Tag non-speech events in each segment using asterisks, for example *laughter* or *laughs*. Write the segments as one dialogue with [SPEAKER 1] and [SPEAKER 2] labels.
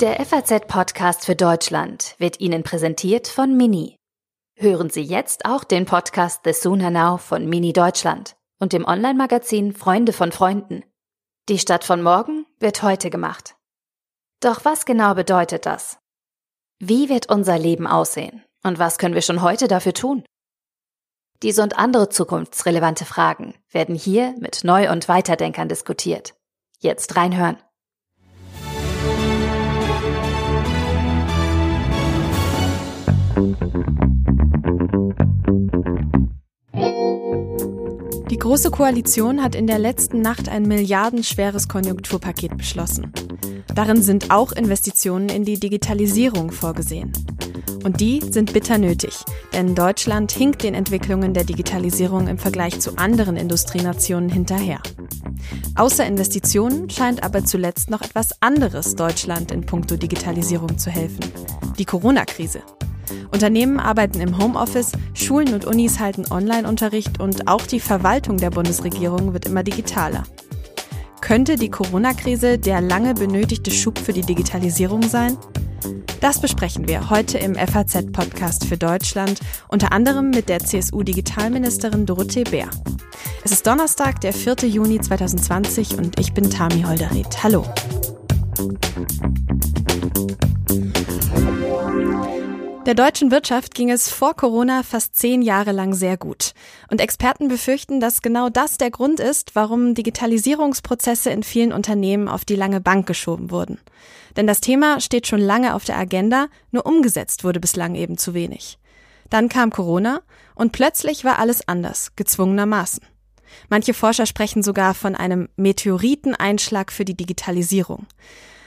[SPEAKER 1] Der FAZ-Podcast für Deutschland wird Ihnen präsentiert von Mini. Hören Sie jetzt auch den Podcast The Sooner Now von Mini Deutschland und dem Online-Magazin Freunde von Freunden. Die Stadt von morgen wird heute gemacht. Doch was genau bedeutet das? Wie wird unser Leben aussehen? Und was können wir schon heute dafür tun? Diese und andere zukunftsrelevante Fragen werden hier mit Neu- und Weiterdenkern diskutiert. Jetzt reinhören.
[SPEAKER 2] Die Große Koalition hat in der letzten Nacht ein milliardenschweres Konjunkturpaket beschlossen. Darin sind auch Investitionen in die Digitalisierung vorgesehen. Und die sind bitter nötig, denn Deutschland hinkt den Entwicklungen der Digitalisierung im Vergleich zu anderen Industrienationen hinterher. Außer Investitionen scheint aber zuletzt noch etwas anderes Deutschland in puncto Digitalisierung zu helfen. Die Corona-Krise. Unternehmen arbeiten im Homeoffice, Schulen und Unis halten Online-Unterricht und auch die Verwaltung der Bundesregierung wird immer digitaler. Könnte die Corona-Krise der lange benötigte Schub für die Digitalisierung sein? Das besprechen wir heute im FAZ-Podcast für Deutschland, unter anderem mit der CSU-Digitalministerin Dorothee Bär. Es ist Donnerstag, der 4. Juni 2020 und ich bin Tami Holderried. Hallo. Der deutschen Wirtschaft ging es vor Corona fast zehn Jahre lang sehr gut. Und Experten befürchten, dass genau das der Grund ist, warum Digitalisierungsprozesse in vielen Unternehmen auf die lange Bank geschoben wurden. Denn das Thema steht schon lange auf der Agenda, nur umgesetzt wurde bislang eben zu wenig. Dann kam Corona und plötzlich war alles anders, gezwungenermaßen. Manche Forscher sprechen sogar von einem Meteoriteneinschlag für die Digitalisierung.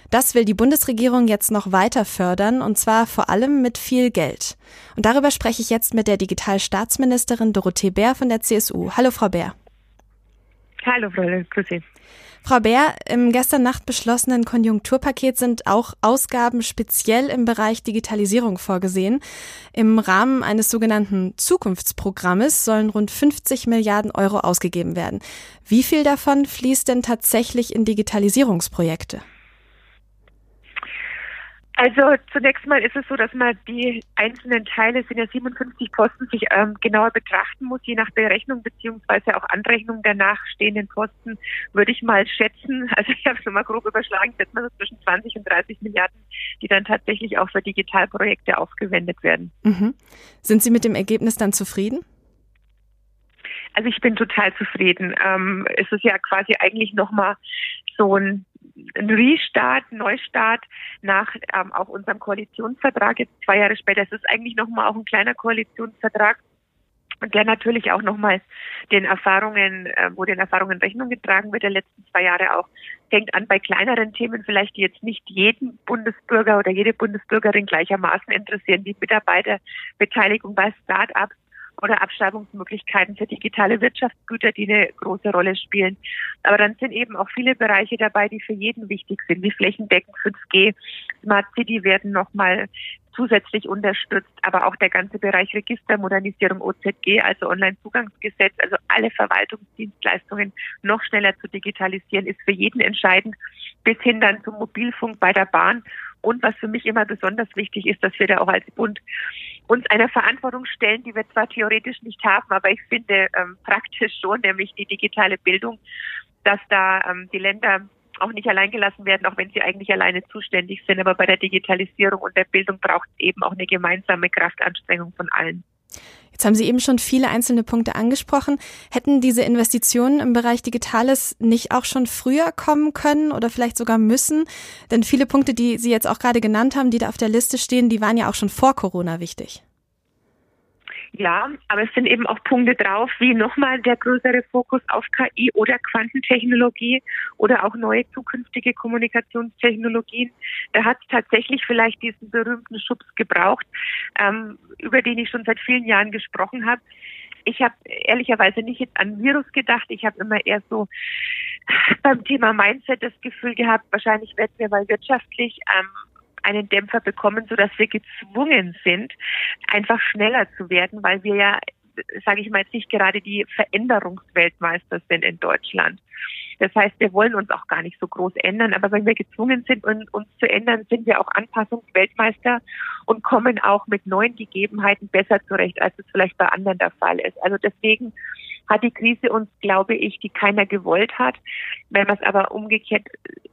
[SPEAKER 2] Das will die Bundesregierung jetzt noch weiter fördern und zwar vor allem mit viel Geld. Und darüber spreche ich jetzt mit der Digitalstaatsministerin Dorothee Bär von der CSU. Hallo, Frau Bär.
[SPEAKER 3] Hallo, Frau Grüße.
[SPEAKER 2] Frau Bär, im gestern Nacht beschlossenen Konjunkturpaket sind auch Ausgaben speziell im Bereich Digitalisierung vorgesehen. Im Rahmen eines sogenannten Zukunftsprogrammes sollen rund 50 Milliarden Euro ausgegeben werden. Wie viel davon fließt denn tatsächlich in Digitalisierungsprojekte?
[SPEAKER 3] Also zunächst mal ist es so, dass man die einzelnen Teile, sind ja 57 Posten, sich ähm, genauer betrachten muss. Je nach Berechnung beziehungsweise auch Anrechnung der nachstehenden Posten würde ich mal schätzen, *laughs* also ich habe schon mal grob überschlagen, schätzt man so zwischen 20 und 30 Milliarden, die dann tatsächlich auch für Digitalprojekte aufgewendet werden.
[SPEAKER 2] Mhm. Sind Sie mit dem Ergebnis dann zufrieden?
[SPEAKER 3] Also ich bin total zufrieden. Ähm, es ist ja quasi eigentlich nochmal so ein Restart, Neustart nach ähm, auch unserem Koalitionsvertrag jetzt zwei Jahre später. Es ist eigentlich nochmal auch ein kleiner Koalitionsvertrag der natürlich auch nochmal den Erfahrungen, äh, wo den Erfahrungen Rechnung getragen wird der letzten zwei Jahre auch, fängt an bei kleineren Themen vielleicht, die jetzt nicht jeden Bundesbürger oder jede Bundesbürgerin gleichermaßen interessieren, wie Mitarbeiterbeteiligung bei Start-ups oder Abschreibungsmöglichkeiten für digitale Wirtschaftsgüter, die eine große Rolle spielen. Aber dann sind eben auch viele Bereiche dabei, die für jeden wichtig sind, wie flächendeckend 5G, Smart City werden nochmal zusätzlich unterstützt, aber auch der ganze Bereich Registermodernisierung OZG, also Onlinezugangsgesetz, also alle Verwaltungsdienstleistungen noch schneller zu digitalisieren, ist für jeden entscheidend, bis hin dann zum Mobilfunk bei der Bahn. Und was für mich immer besonders wichtig ist, dass wir da auch als Bund uns einer Verantwortung stellen, die wir zwar theoretisch nicht haben, aber ich finde ähm, praktisch schon, nämlich die digitale Bildung, dass da ähm, die Länder auch nicht allein gelassen werden, auch wenn sie eigentlich alleine zuständig sind. Aber bei der Digitalisierung und der Bildung braucht es eben auch eine gemeinsame Kraftanstrengung von allen.
[SPEAKER 2] Jetzt haben Sie eben schon viele einzelne Punkte angesprochen. Hätten diese Investitionen im Bereich Digitales nicht auch schon früher kommen können oder vielleicht sogar müssen? Denn viele Punkte, die Sie jetzt auch gerade genannt haben, die da auf der Liste stehen, die waren ja auch schon vor Corona wichtig.
[SPEAKER 3] Ja, aber es sind eben auch Punkte drauf, wie nochmal der größere Fokus auf KI oder Quantentechnologie oder auch neue zukünftige Kommunikationstechnologien. Da hat es tatsächlich vielleicht diesen berühmten Schubs gebraucht, ähm, über den ich schon seit vielen Jahren gesprochen habe. Ich habe ehrlicherweise nicht jetzt an Virus gedacht. Ich habe immer eher so beim Thema Mindset das Gefühl gehabt, wahrscheinlich werden wir mal wirtschaftlich ähm, einen Dämpfer bekommen, sodass wir gezwungen sind, einfach schneller zu werden, weil wir ja, sage ich mal jetzt nicht gerade die Veränderungsweltmeister sind in Deutschland. Das heißt, wir wollen uns auch gar nicht so groß ändern, aber wenn wir gezwungen sind, uns zu ändern, sind wir auch Anpassungsweltmeister und kommen auch mit neuen Gegebenheiten besser zurecht, als es vielleicht bei anderen der Fall ist. Also deswegen hat die Krise uns, glaube ich, die keiner gewollt hat. Wenn man es aber umgekehrt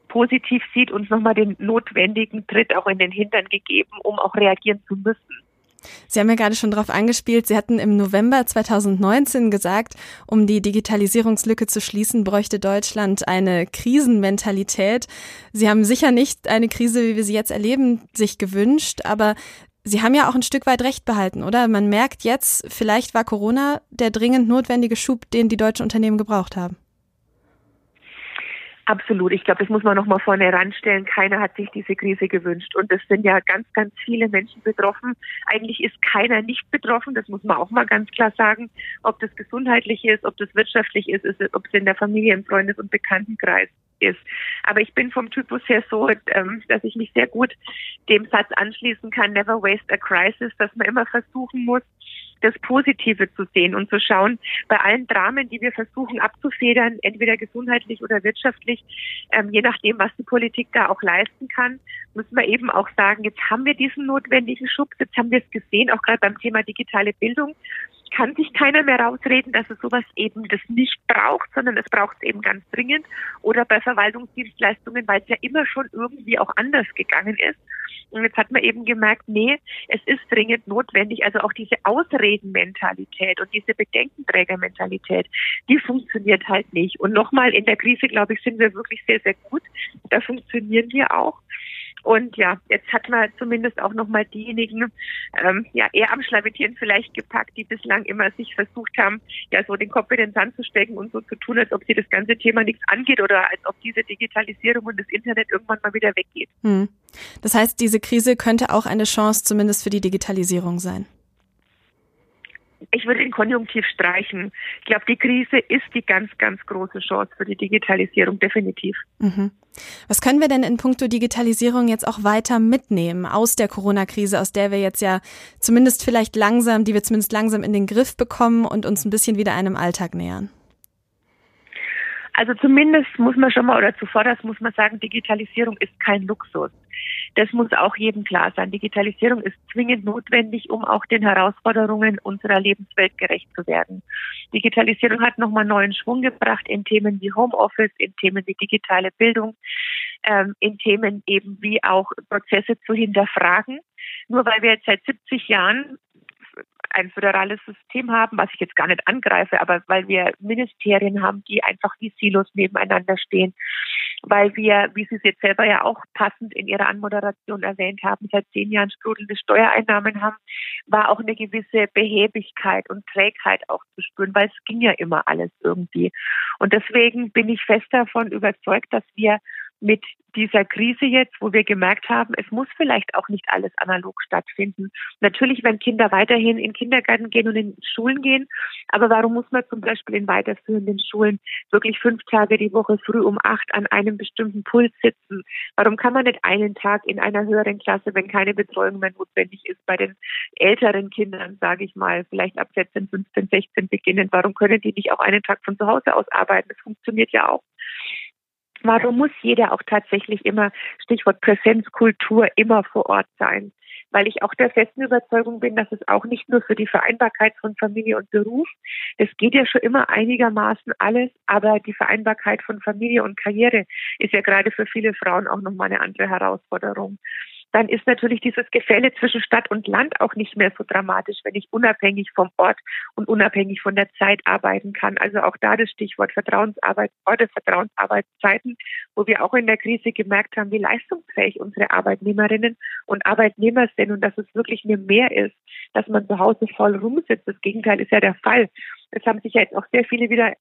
[SPEAKER 3] positiv sieht, uns nochmal den notwendigen Tritt auch in den Hintern gegeben, um auch reagieren zu müssen.
[SPEAKER 2] Sie haben ja gerade schon darauf angespielt, Sie hatten im November 2019 gesagt, um die Digitalisierungslücke zu schließen, bräuchte Deutschland eine Krisenmentalität. Sie haben sicher nicht eine Krise, wie wir sie jetzt erleben, sich gewünscht, aber Sie haben ja auch ein Stück weit recht behalten, oder? Man merkt jetzt, vielleicht war Corona der dringend notwendige Schub, den die deutschen Unternehmen gebraucht haben.
[SPEAKER 3] Absolut. Ich glaube, das muss man noch mal vorne ranstellen. Keiner hat sich diese Krise gewünscht. Und es sind ja ganz, ganz viele Menschen betroffen. Eigentlich ist keiner nicht betroffen. Das muss man auch mal ganz klar sagen. Ob das gesundheitlich ist, ob das wirtschaftlich ist, ist ob es in der Familie, im Freundes- und Bekanntenkreis ist. Aber ich bin vom Typus her so, ähm, dass ich mich sehr gut dem Satz anschließen kann, never waste a crisis, dass man immer versuchen muss, das Positive zu sehen und zu schauen, bei allen Dramen, die wir versuchen abzufedern, entweder gesundheitlich oder wirtschaftlich, ähm, je nachdem, was die Politik da auch leisten kann, müssen wir eben auch sagen, jetzt haben wir diesen notwendigen Schub, jetzt haben wir es gesehen, auch gerade beim Thema digitale Bildung kann sich keiner mehr rausreden, dass es sowas eben das nicht braucht, sondern es braucht es eben ganz dringend. Oder bei Verwaltungsdienstleistungen, weil es ja immer schon irgendwie auch anders gegangen ist. Und jetzt hat man eben gemerkt, nee, es ist dringend notwendig. Also auch diese Ausredenmentalität und diese Bedenkenträgermentalität, die funktioniert halt nicht. Und nochmal, in der Krise, glaube ich, sind wir wirklich sehr, sehr gut. Da funktionieren wir auch. Und ja, jetzt hat man zumindest auch nochmal diejenigen ähm, ja eher am Schlavettieren vielleicht gepackt, die bislang immer sich versucht haben, ja so den Kopf in den Sand zu stecken und so zu tun, als ob sie das ganze Thema nichts angeht oder als ob diese Digitalisierung und das Internet irgendwann mal wieder weggeht. Hm.
[SPEAKER 2] Das heißt, diese Krise könnte auch eine Chance zumindest für die Digitalisierung sein
[SPEAKER 3] ich würde den Konjunktiv streichen. Ich glaube, die Krise ist die ganz, ganz große Chance für die Digitalisierung, definitiv. Mhm.
[SPEAKER 2] Was können wir denn in puncto Digitalisierung jetzt auch weiter mitnehmen aus der Corona-Krise, aus der wir jetzt ja zumindest vielleicht langsam, die wir zumindest langsam in den Griff bekommen und uns ein bisschen wieder einem Alltag nähern?
[SPEAKER 3] Also zumindest muss man schon mal oder zuvor das muss man sagen, Digitalisierung ist kein Luxus. Das muss auch jedem klar sein. Digitalisierung ist zwingend notwendig, um auch den Herausforderungen unserer Lebenswelt gerecht zu werden. Digitalisierung hat nochmal neuen Schwung gebracht in Themen wie Homeoffice, in Themen wie digitale Bildung, ähm, in Themen eben wie auch Prozesse zu hinterfragen. Nur weil wir jetzt seit 70 Jahren ein föderales System haben, was ich jetzt gar nicht angreife, aber weil wir Ministerien haben, die einfach wie Silos nebeneinander stehen, weil wir, wie Sie es jetzt selber ja auch passend in Ihrer Anmoderation erwähnt haben, seit zehn Jahren sprudelnde Steuereinnahmen haben, war auch eine gewisse Behäbigkeit und Trägheit auch zu spüren, weil es ging ja immer alles irgendwie. Und deswegen bin ich fest davon überzeugt, dass wir mit dieser Krise jetzt, wo wir gemerkt haben, es muss vielleicht auch nicht alles analog stattfinden. Natürlich, wenn Kinder weiterhin in Kindergarten gehen und in Schulen gehen, aber warum muss man zum Beispiel in weiterführenden Schulen wirklich fünf Tage die Woche früh um acht an einem bestimmten Puls sitzen? Warum kann man nicht einen Tag in einer höheren Klasse, wenn keine Betreuung mehr notwendig ist, bei den älteren Kindern, sage ich mal, vielleicht ab 14, 15, 16 beginnen? Warum können die nicht auch einen Tag von zu Hause aus arbeiten? Das funktioniert ja auch. Warum muss jeder auch tatsächlich immer, Stichwort Präsenzkultur, immer vor Ort sein? Weil ich auch der festen Überzeugung bin, dass es auch nicht nur für die Vereinbarkeit von Familie und Beruf, das geht ja schon immer einigermaßen alles, aber die Vereinbarkeit von Familie und Karriere ist ja gerade für viele Frauen auch nochmal eine andere Herausforderung dann ist natürlich dieses Gefälle zwischen Stadt und Land auch nicht mehr so dramatisch, wenn ich unabhängig vom Ort und unabhängig von der Zeit arbeiten kann. Also auch da das Stichwort Vertrauensarbeit, Orte, Vertrauensarbeitszeiten, wo wir auch in der Krise gemerkt haben, wie leistungsfähig unsere Arbeitnehmerinnen und Arbeitnehmer sind und dass es wirklich eine Mehr ist, dass man zu Hause voll rumsitzt. Das Gegenteil ist ja der Fall. Es haben sich ja jetzt auch sehr viele wieder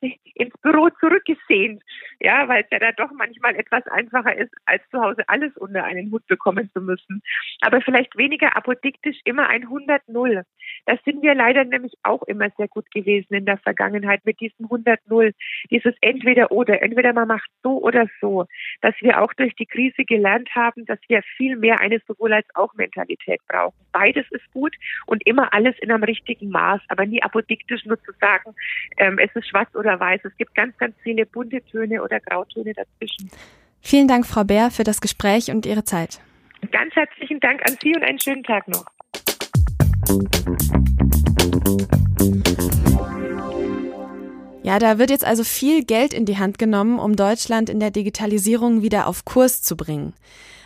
[SPEAKER 3] *laughs* ins Büro zurückgesehnt, ja, weil es ja da doch manchmal etwas einfacher ist, als zu Hause alles unter einen Hut bekommen zu müssen. Aber vielleicht weniger apodiktisch immer ein 100-0. Da sind wir leider nämlich auch immer sehr gut gewesen in der Vergangenheit mit diesem 100-0, dieses entweder oder, entweder man macht so oder so, dass wir auch durch die Krise gelernt haben, dass wir viel mehr eine sowohl als auch Mentalität brauchen. Beides ist gut und immer alles in einem richtigen Maß, aber nie apodiktisch nur zu sagen, ähm, es ist schwarz oder weiß. Es gibt ganz, ganz viele bunte Töne oder Grautöne dazwischen.
[SPEAKER 2] Vielen Dank, Frau Bär, für das Gespräch und Ihre Zeit.
[SPEAKER 3] Ganz herzlichen Dank an Sie und einen schönen Tag noch.
[SPEAKER 2] Ja, da wird jetzt also viel Geld in die Hand genommen, um Deutschland in der Digitalisierung wieder auf Kurs zu bringen.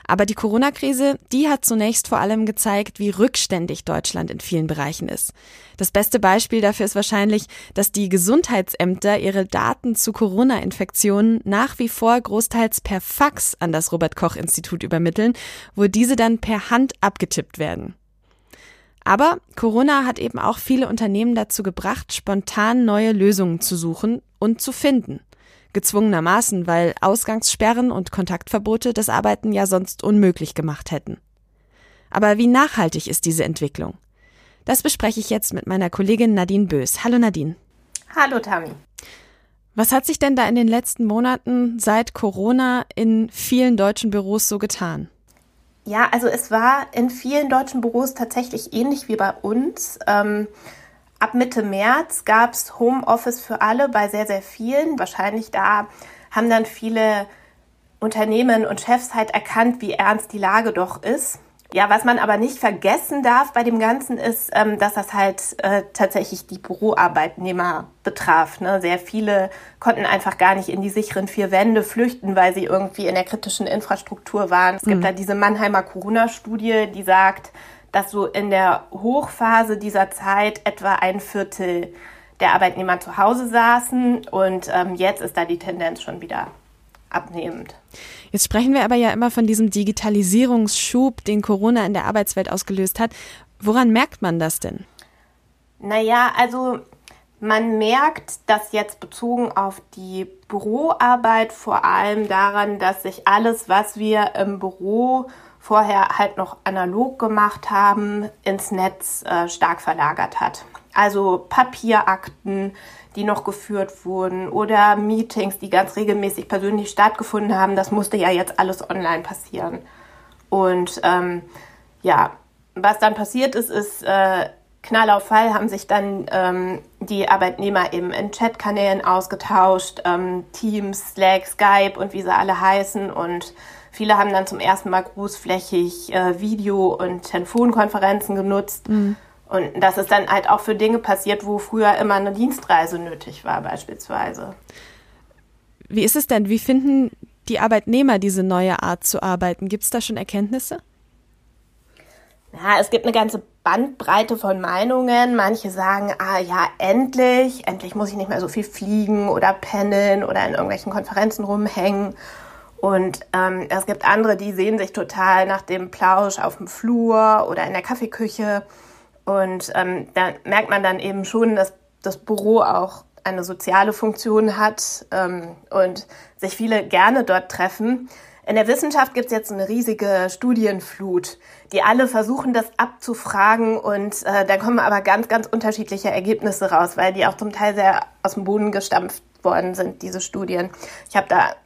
[SPEAKER 2] Aber die Corona-Krise, die hat zunächst vor allem gezeigt, wie rückständig Deutschland in vielen Bereichen ist. Das beste Beispiel dafür ist wahrscheinlich, dass die Gesundheitsämter ihre Daten zu Corona-Infektionen nach wie vor großteils per Fax an das Robert Koch Institut übermitteln, wo diese dann per Hand abgetippt werden. Aber Corona hat eben auch viele Unternehmen dazu gebracht, spontan neue Lösungen zu suchen und zu finden gezwungenermaßen, weil Ausgangssperren und Kontaktverbote das Arbeiten ja sonst unmöglich gemacht hätten. Aber wie nachhaltig ist diese Entwicklung? Das bespreche ich jetzt mit meiner Kollegin Nadine Bös. Hallo Nadine.
[SPEAKER 4] Hallo Tami.
[SPEAKER 2] Was hat sich denn da in den letzten Monaten seit Corona in vielen deutschen Büros so getan?
[SPEAKER 4] Ja, also es war in vielen deutschen Büros tatsächlich ähnlich wie bei uns. Ähm, Ab Mitte März gab es Homeoffice für alle bei sehr, sehr vielen. Wahrscheinlich da haben dann viele Unternehmen und Chefs halt erkannt, wie ernst die Lage doch ist. Ja, was man aber nicht vergessen darf bei dem Ganzen ist, ähm, dass das halt äh, tatsächlich die Büroarbeitnehmer betraf. Ne? Sehr viele konnten einfach gar nicht in die sicheren vier Wände flüchten, weil sie irgendwie in der kritischen Infrastruktur waren. Es gibt mhm. da diese Mannheimer Corona-Studie, die sagt, dass so in der Hochphase dieser Zeit etwa ein Viertel der Arbeitnehmer zu Hause saßen und ähm, jetzt ist da die Tendenz schon wieder abnehmend.
[SPEAKER 2] Jetzt sprechen wir aber ja immer von diesem Digitalisierungsschub, den Corona in der Arbeitswelt ausgelöst hat. Woran merkt man das denn?
[SPEAKER 4] Naja, also man merkt das jetzt bezogen auf die Büroarbeit vor allem daran, dass sich alles, was wir im Büro vorher halt noch analog gemacht haben, ins Netz äh, stark verlagert hat. Also Papierakten, die noch geführt wurden oder Meetings, die ganz regelmäßig persönlich stattgefunden haben, das musste ja jetzt alles online passieren. Und ähm, ja, was dann passiert ist, ist äh, Knall auf Fall haben sich dann ähm, die Arbeitnehmer eben in Chatkanälen ausgetauscht, ähm, Teams, Slack, Skype und wie sie alle heißen und Viele haben dann zum ersten Mal großflächig äh, Video- und Telefonkonferenzen genutzt. Mhm. Und das ist dann halt auch für Dinge passiert, wo früher immer eine Dienstreise nötig war, beispielsweise.
[SPEAKER 2] Wie ist es denn? Wie finden die Arbeitnehmer diese neue Art zu arbeiten? Gibt es da schon Erkenntnisse?
[SPEAKER 4] Ja, es gibt eine ganze Bandbreite von Meinungen. Manche sagen, ah ja, endlich, endlich muss ich nicht mehr so viel fliegen oder pendeln oder in irgendwelchen Konferenzen rumhängen. Und ähm, es gibt andere, die sehen sich total nach dem Plausch auf dem Flur oder in der Kaffeeküche. Und ähm, da merkt man dann eben schon, dass das Büro auch eine soziale Funktion hat ähm, und sich viele gerne dort treffen. In der Wissenschaft gibt es jetzt eine riesige Studienflut, die alle versuchen, das abzufragen und äh, da kommen aber ganz, ganz unterschiedliche Ergebnisse raus, weil die auch zum Teil sehr aus dem Boden gestampft worden sind, diese Studien. Ich habe da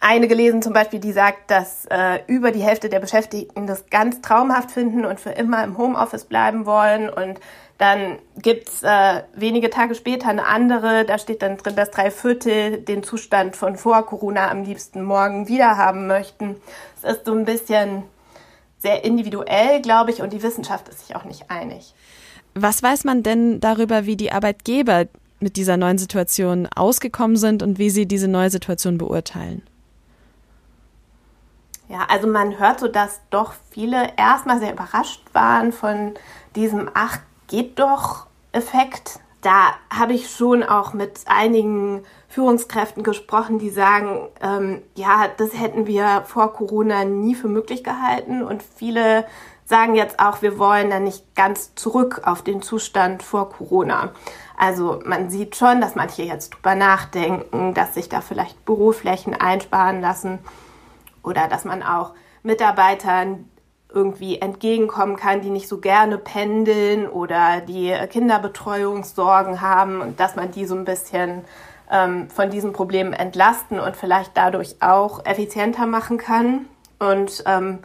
[SPEAKER 4] eine gelesen zum Beispiel, die sagt, dass äh, über die Hälfte der Beschäftigten das ganz traumhaft finden und für immer im Homeoffice bleiben wollen. Und dann gibt's äh, wenige Tage später eine andere, da steht dann drin, dass drei Viertel den Zustand von vor Corona am liebsten morgen wieder haben möchten. Es ist so ein bisschen sehr individuell, glaube ich, und die Wissenschaft ist sich auch nicht einig.
[SPEAKER 2] Was weiß man denn darüber, wie die Arbeitgeber mit dieser neuen Situation ausgekommen sind und wie sie diese neue Situation beurteilen?
[SPEAKER 4] Ja, also man hört so, dass doch viele erstmal sehr überrascht waren von diesem Ach, geht doch Effekt. Da habe ich schon auch mit einigen Führungskräften gesprochen, die sagen, ähm, ja, das hätten wir vor Corona nie für möglich gehalten. Und viele sagen jetzt auch, wir wollen da nicht ganz zurück auf den Zustand vor Corona. Also man sieht schon, dass manche jetzt drüber nachdenken, dass sich da vielleicht Büroflächen einsparen lassen oder dass man auch Mitarbeitern irgendwie entgegenkommen kann, die nicht so gerne pendeln oder die Kinderbetreuungssorgen haben und dass man die so ein bisschen ähm, von diesen Problemen entlasten und vielleicht dadurch auch effizienter machen kann. Und ähm,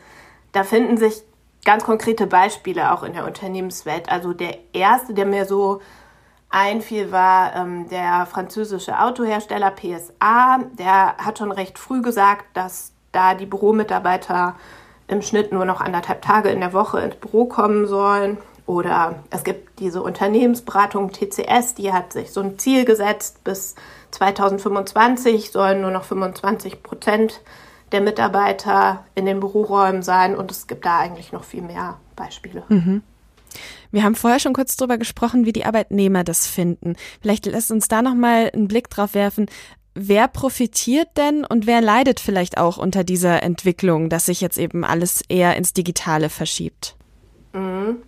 [SPEAKER 4] da finden sich ganz konkrete Beispiele auch in der Unternehmenswelt. Also der erste, der mir so einfiel, war ähm, der französische Autohersteller PSA. Der hat schon recht früh gesagt, dass da die Büromitarbeiter im Schnitt nur noch anderthalb Tage in der Woche ins Büro kommen sollen. Oder es gibt diese Unternehmensberatung TCS, die hat sich so ein Ziel gesetzt, bis 2025 sollen nur noch 25 Prozent der Mitarbeiter in den Büroräumen sein und es gibt da eigentlich noch viel mehr Beispiele.
[SPEAKER 2] Mhm. Wir haben vorher schon kurz darüber gesprochen, wie die Arbeitnehmer das finden. Vielleicht lässt uns da noch mal einen Blick drauf werfen. Wer profitiert denn und wer leidet vielleicht auch unter dieser Entwicklung, dass sich jetzt eben alles eher ins Digitale verschiebt?
[SPEAKER 4] Mhm.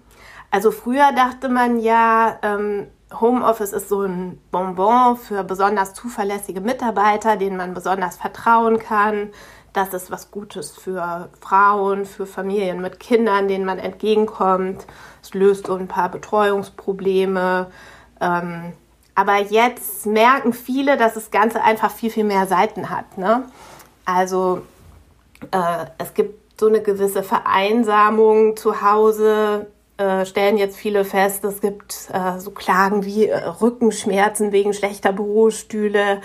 [SPEAKER 4] Also früher dachte man ja, ähm, Homeoffice ist so ein Bonbon für besonders zuverlässige Mitarbeiter, denen man besonders vertrauen kann. Das ist was Gutes für Frauen, für Familien mit Kindern, denen man entgegenkommt. Es löst so ein paar Betreuungsprobleme. Ähm, aber jetzt merken viele, dass das Ganze einfach viel, viel mehr Seiten hat. Ne? Also äh, es gibt so eine gewisse Vereinsamung zu Hause, äh, stellen jetzt viele fest, es gibt äh, so Klagen wie äh, Rückenschmerzen wegen schlechter Bürostühle.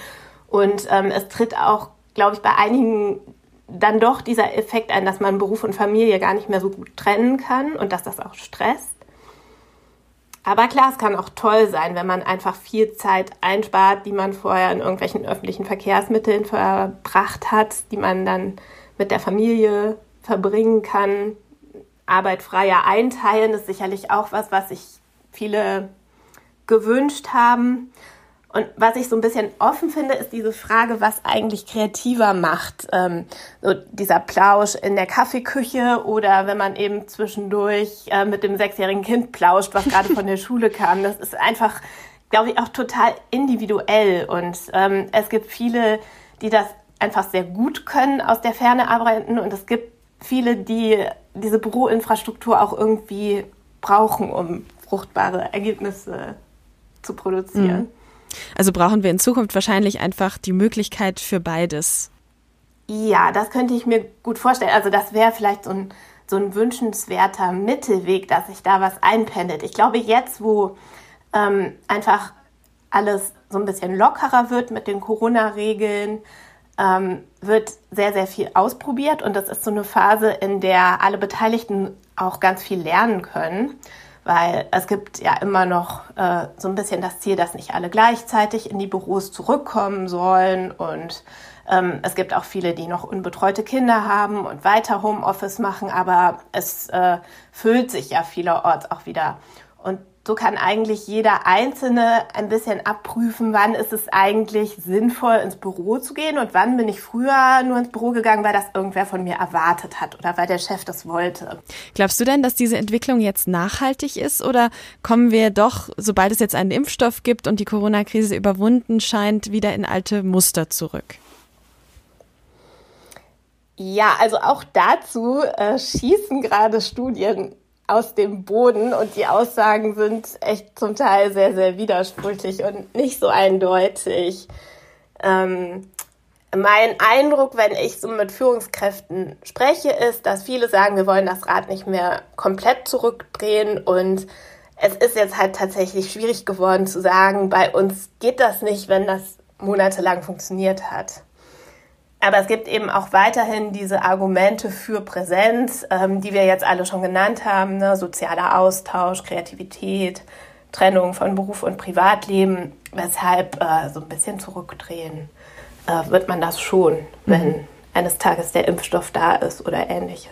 [SPEAKER 4] Und ähm, es tritt auch, glaube ich, bei einigen dann doch dieser Effekt ein, dass man Beruf und Familie gar nicht mehr so gut trennen kann und dass das auch stresst. Aber klar, es kann auch toll sein, wenn man einfach viel Zeit einspart, die man vorher in irgendwelchen öffentlichen Verkehrsmitteln verbracht hat, die man dann mit der Familie verbringen kann. Arbeit freier einteilen ist sicherlich auch was, was sich viele gewünscht haben. Und was ich so ein bisschen offen finde, ist diese Frage, was eigentlich kreativer macht. Ähm, so dieser Plausch in der Kaffeeküche oder wenn man eben zwischendurch äh, mit dem sechsjährigen Kind plauscht, was gerade von der *laughs* Schule kam. Das ist einfach, glaube ich, auch total individuell. Und ähm, es gibt viele, die das einfach sehr gut können, aus der Ferne arbeiten. Und es gibt viele, die diese Büroinfrastruktur auch irgendwie brauchen, um fruchtbare Ergebnisse zu produzieren. Mhm.
[SPEAKER 2] Also brauchen wir in Zukunft wahrscheinlich einfach die Möglichkeit für beides.
[SPEAKER 4] Ja, das könnte ich mir gut vorstellen. Also das wäre vielleicht so ein, so ein wünschenswerter Mittelweg, dass sich da was einpendelt. Ich glaube, jetzt, wo ähm, einfach alles so ein bisschen lockerer wird mit den Corona-Regeln, ähm, wird sehr, sehr viel ausprobiert. Und das ist so eine Phase, in der alle Beteiligten auch ganz viel lernen können weil es gibt ja immer noch äh, so ein bisschen das Ziel, dass nicht alle gleichzeitig in die Büros zurückkommen sollen und ähm, es gibt auch viele, die noch unbetreute Kinder haben und weiter Homeoffice machen, aber es äh, füllt sich ja vielerorts auch wieder. Und so kann eigentlich jeder Einzelne ein bisschen abprüfen, wann ist es eigentlich sinnvoll, ins Büro zu gehen und wann bin ich früher nur ins Büro gegangen, weil das irgendwer von mir erwartet hat oder weil der Chef das wollte.
[SPEAKER 2] Glaubst du denn, dass diese Entwicklung jetzt nachhaltig ist oder kommen wir doch, sobald es jetzt einen Impfstoff gibt und die Corona-Krise überwunden scheint, wieder in alte Muster zurück?
[SPEAKER 4] Ja, also auch dazu äh, schießen gerade Studien aus dem Boden und die Aussagen sind echt zum Teil sehr, sehr widersprüchlich und nicht so eindeutig. Ähm, mein Eindruck, wenn ich so mit Führungskräften spreche, ist, dass viele sagen, wir wollen das Rad nicht mehr komplett zurückdrehen und es ist jetzt halt tatsächlich schwierig geworden zu sagen, bei uns geht das nicht, wenn das monatelang funktioniert hat. Aber es gibt eben auch weiterhin diese Argumente für Präsenz, ähm, die wir jetzt alle schon genannt haben, ne? sozialer Austausch, Kreativität, Trennung von Beruf und Privatleben, weshalb äh, so ein bisschen zurückdrehen äh, wird man das schon, mhm. wenn eines Tages der Impfstoff da ist oder ähnliches.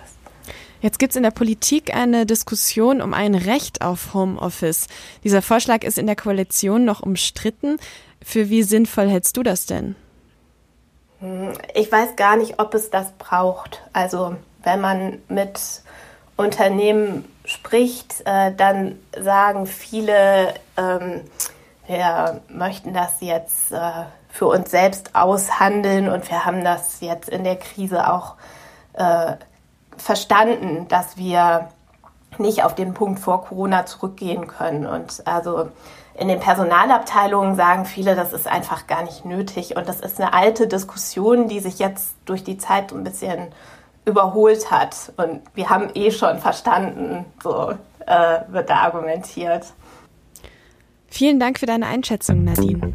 [SPEAKER 2] Jetzt gibt es in der Politik eine Diskussion um ein Recht auf Homeoffice. Dieser Vorschlag ist in der Koalition noch umstritten. Für wie sinnvoll hältst du das denn?
[SPEAKER 4] Ich weiß gar nicht, ob es das braucht. Also wenn man mit Unternehmen spricht, äh, dann sagen viele, ähm, wir möchten das jetzt äh, für uns selbst aushandeln und wir haben das jetzt in der Krise auch äh, verstanden, dass wir nicht auf den Punkt vor Corona zurückgehen können. Und also in den Personalabteilungen sagen viele, das ist einfach gar nicht nötig. Und das ist eine alte Diskussion, die sich jetzt durch die Zeit ein bisschen überholt hat. Und wir haben eh schon verstanden, so äh, wird da argumentiert.
[SPEAKER 2] Vielen Dank für deine Einschätzung, Nadine.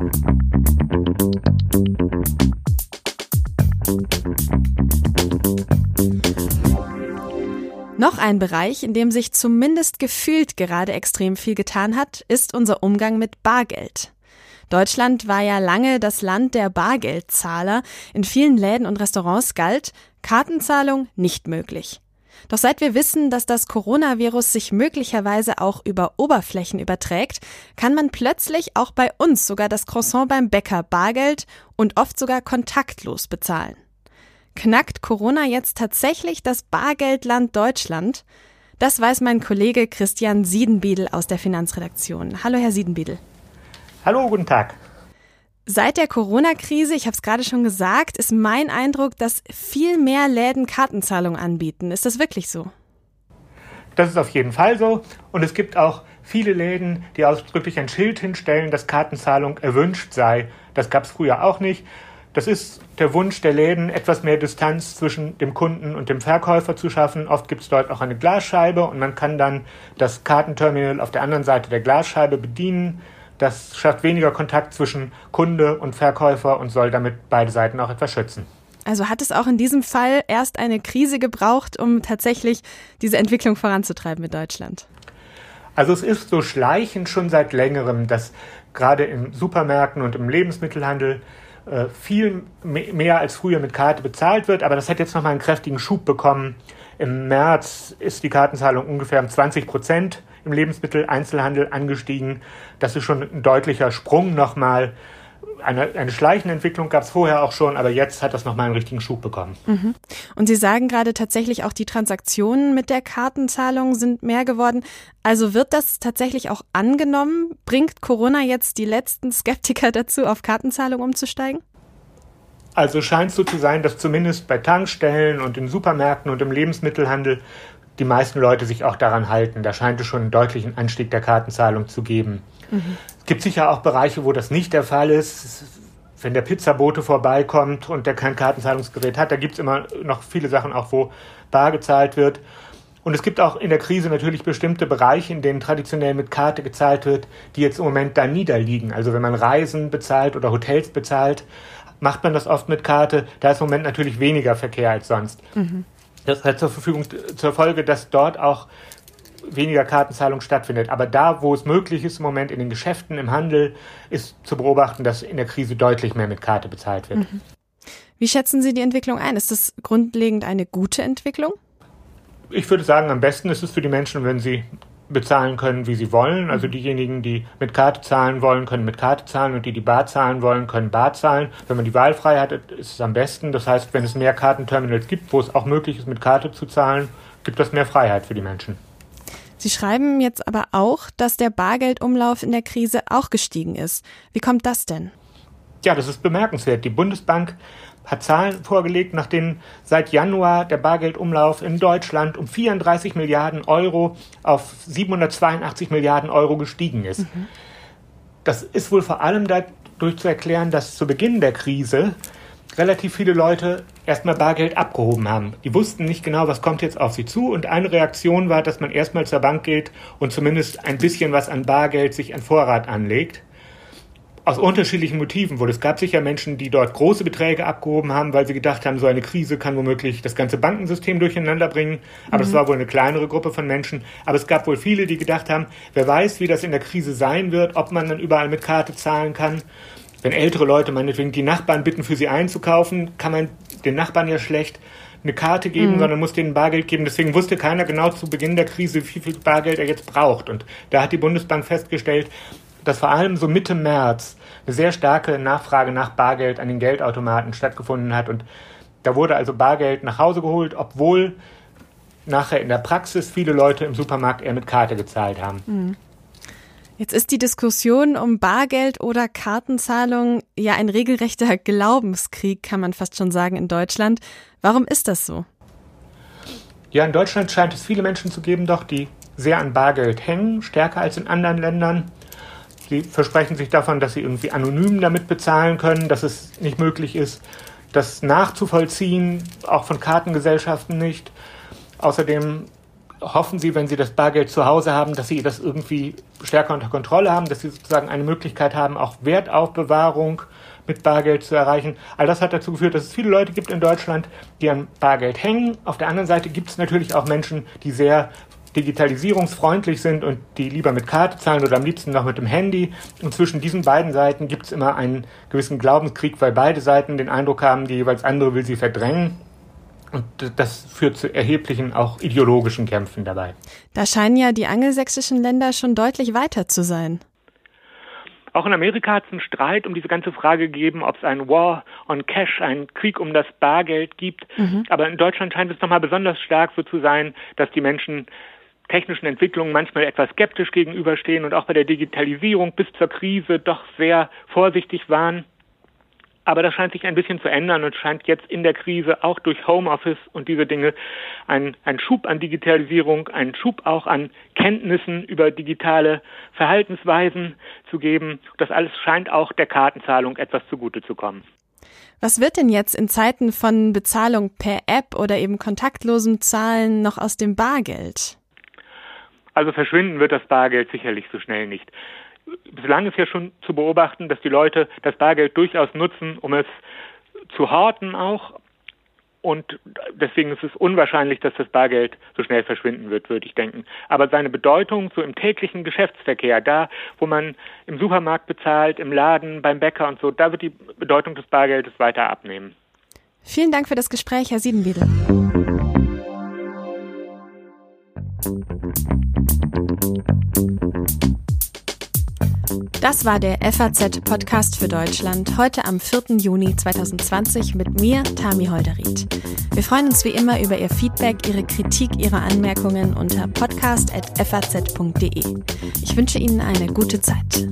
[SPEAKER 2] Noch ein Bereich, in dem sich zumindest gefühlt gerade extrem viel getan hat, ist unser Umgang mit Bargeld. Deutschland war ja lange das Land der Bargeldzahler. In vielen Läden und Restaurants galt Kartenzahlung nicht möglich. Doch seit wir wissen, dass das Coronavirus sich möglicherweise auch über Oberflächen überträgt, kann man plötzlich auch bei uns sogar das Croissant beim Bäcker bargeld und oft sogar kontaktlos bezahlen. Knackt Corona jetzt tatsächlich das Bargeldland Deutschland? Das weiß mein Kollege Christian Siedenbiedel aus der Finanzredaktion. Hallo, Herr Siedenbiedel.
[SPEAKER 5] Hallo, guten Tag.
[SPEAKER 2] Seit der Corona-Krise, ich habe es gerade schon gesagt, ist mein Eindruck, dass viel mehr Läden Kartenzahlung anbieten. Ist das wirklich so?
[SPEAKER 5] Das ist auf jeden Fall so. Und es gibt auch viele Läden, die ausdrücklich ein Schild hinstellen, dass Kartenzahlung erwünscht sei. Das gab es früher auch nicht. Das ist der Wunsch der Läden, etwas mehr Distanz zwischen dem Kunden und dem Verkäufer zu schaffen. Oft gibt es dort auch eine Glasscheibe und man kann dann das Kartenterminal auf der anderen Seite der Glasscheibe bedienen. Das schafft weniger Kontakt zwischen Kunde und Verkäufer und soll damit beide Seiten auch etwas schützen.
[SPEAKER 2] Also hat es auch in diesem Fall erst eine Krise gebraucht, um tatsächlich diese Entwicklung voranzutreiben in Deutschland?
[SPEAKER 5] Also es ist so schleichend schon seit längerem, dass gerade in Supermärkten und im Lebensmittelhandel viel mehr als früher mit Karte bezahlt wird, aber das hat jetzt nochmal einen kräftigen Schub bekommen. Im März ist die Kartenzahlung ungefähr um 20 Prozent im Lebensmitteleinzelhandel angestiegen. Das ist schon ein deutlicher Sprung nochmal. Eine, eine schleichende Entwicklung gab es vorher auch schon, aber jetzt hat das nochmal einen richtigen Schub bekommen.
[SPEAKER 2] Mhm. Und Sie sagen gerade tatsächlich auch, die Transaktionen mit der Kartenzahlung sind mehr geworden. Also wird das tatsächlich auch angenommen? Bringt Corona jetzt die letzten Skeptiker dazu, auf Kartenzahlung umzusteigen?
[SPEAKER 5] Also scheint es so zu sein, dass zumindest bei Tankstellen und in Supermärkten und im Lebensmittelhandel die meisten Leute sich auch daran halten. Da scheint es schon einen deutlichen Anstieg der Kartenzahlung zu geben. Mhm. Es gibt sicher auch Bereiche, wo das nicht der Fall ist. Wenn der Pizzabote vorbeikommt und der kein Kartenzahlungsgerät hat, da gibt es immer noch viele Sachen auch, wo bar gezahlt wird. Und es gibt auch in der Krise natürlich bestimmte Bereiche, in denen traditionell mit Karte gezahlt wird, die jetzt im Moment da niederliegen. Also wenn man Reisen bezahlt oder Hotels bezahlt, macht man das oft mit Karte. Da ist im Moment natürlich weniger Verkehr als sonst. Mhm. Das hat zur Verfügung zur Folge, dass dort auch weniger Kartenzahlung stattfindet. Aber da, wo es möglich ist im Moment in den Geschäften, im Handel, ist zu beobachten, dass in der Krise deutlich mehr mit Karte bezahlt wird. Mhm.
[SPEAKER 2] Wie schätzen Sie die Entwicklung ein? Ist das grundlegend eine gute Entwicklung?
[SPEAKER 5] Ich würde sagen, am besten ist es für die Menschen, wenn sie bezahlen können, wie sie wollen. Also diejenigen, die mit Karte zahlen wollen, können mit Karte zahlen und die, die bar zahlen wollen, können bar zahlen. Wenn man die Wahlfreiheit hat, ist es am besten. Das heißt, wenn es mehr Kartenterminals gibt, wo es auch möglich ist, mit Karte zu zahlen, gibt das mehr Freiheit für die Menschen.
[SPEAKER 2] Sie schreiben jetzt aber auch, dass der Bargeldumlauf in der Krise auch gestiegen ist. Wie kommt das denn?
[SPEAKER 5] Ja, das ist bemerkenswert. Die Bundesbank hat Zahlen vorgelegt, nach denen seit Januar der Bargeldumlauf in Deutschland um 34 Milliarden Euro auf 782 Milliarden Euro gestiegen ist. Mhm. Das ist wohl vor allem dadurch zu erklären, dass zu Beginn der Krise relativ viele Leute erstmal Bargeld abgehoben haben. Die wussten nicht genau, was kommt jetzt auf sie zu. Und eine Reaktion war, dass man erstmal zur Bank geht und zumindest ein bisschen was an Bargeld sich an Vorrat anlegt aus unterschiedlichen Motiven wohl. Es gab sicher Menschen, die dort große Beträge abgehoben haben, weil sie gedacht haben, so eine Krise kann womöglich das ganze Bankensystem durcheinander bringen. Aber es mhm. war wohl eine kleinere Gruppe von Menschen. Aber es gab wohl viele, die gedacht haben, wer weiß, wie das in der Krise sein wird, ob man dann überall mit Karte zahlen kann. Wenn ältere Leute meinetwegen die Nachbarn bitten, für sie einzukaufen, kann man den Nachbarn ja schlecht eine Karte geben, mhm. sondern muss denen Bargeld geben. Deswegen wusste keiner genau zu Beginn der Krise, wie viel Bargeld er jetzt braucht. Und da hat die Bundesbank festgestellt, dass vor allem so Mitte März eine sehr starke Nachfrage nach Bargeld an den Geldautomaten stattgefunden hat. Und da wurde also Bargeld nach Hause geholt, obwohl nachher in der Praxis viele Leute im Supermarkt eher mit Karte gezahlt haben. Mhm.
[SPEAKER 2] Jetzt ist die Diskussion um Bargeld oder Kartenzahlung ja ein regelrechter Glaubenskrieg, kann man fast schon sagen, in Deutschland. Warum ist das so?
[SPEAKER 5] Ja, in Deutschland scheint es viele Menschen zu geben, doch, die sehr an Bargeld hängen, stärker als in anderen Ländern. Sie versprechen sich davon, dass sie irgendwie anonym damit bezahlen können, dass es nicht möglich ist, das nachzuvollziehen, auch von Kartengesellschaften nicht. Außerdem hoffen sie, wenn sie das Bargeld zu Hause haben, dass sie das irgendwie stärker unter Kontrolle haben, dass sie sozusagen eine Möglichkeit haben, auch Wertaufbewahrung mit Bargeld zu erreichen. All das hat dazu geführt, dass es viele Leute gibt in Deutschland, die an Bargeld hängen. Auf der anderen Seite gibt es natürlich auch Menschen, die sehr digitalisierungsfreundlich sind und die lieber mit Karte zahlen oder am liebsten noch mit dem Handy. Und zwischen diesen beiden Seiten gibt es immer einen gewissen Glaubenskrieg, weil beide Seiten den Eindruck haben, die jeweils andere will sie verdrängen. Und das führt zu erheblichen, auch ideologischen Kämpfen dabei.
[SPEAKER 2] Da scheinen ja die angelsächsischen Länder schon deutlich weiter zu sein.
[SPEAKER 5] Auch in Amerika hat es einen Streit um diese ganze Frage gegeben, ob es einen War on Cash, einen Krieg um das Bargeld gibt. Mhm. Aber in Deutschland scheint es nochmal besonders stark so zu sein, dass die Menschen technischen Entwicklungen manchmal etwas skeptisch gegenüberstehen und auch bei der Digitalisierung bis zur Krise doch sehr vorsichtig waren. Aber das scheint sich ein bisschen zu ändern und scheint jetzt in der Krise auch durch Homeoffice und diese Dinge ein, ein Schub an Digitalisierung, einen Schub auch an Kenntnissen über digitale Verhaltensweisen zu geben. Das alles scheint auch der Kartenzahlung etwas zugute zu kommen.
[SPEAKER 2] Was wird denn jetzt in Zeiten von Bezahlung per App oder eben kontaktlosem Zahlen noch aus dem Bargeld?
[SPEAKER 5] Also verschwinden wird das Bargeld sicherlich so schnell nicht bislang ist ja schon zu beobachten, dass die Leute das Bargeld durchaus nutzen, um es zu horten auch. Und deswegen ist es unwahrscheinlich, dass das Bargeld so schnell verschwinden wird, würde ich denken. Aber seine Bedeutung so im täglichen Geschäftsverkehr, da wo man im Supermarkt bezahlt, im Laden, beim Bäcker und so, da wird die Bedeutung des Bargeldes weiter abnehmen.
[SPEAKER 2] Vielen Dank für das Gespräch, Herr Siebenwiedel. Das war der FAZ-Podcast für Deutschland heute am 4. Juni 2020 mit mir, Tami Holderried. Wir freuen uns wie immer über Ihr Feedback, Ihre Kritik, Ihre Anmerkungen unter podcast.faz.de. Ich wünsche Ihnen eine gute Zeit.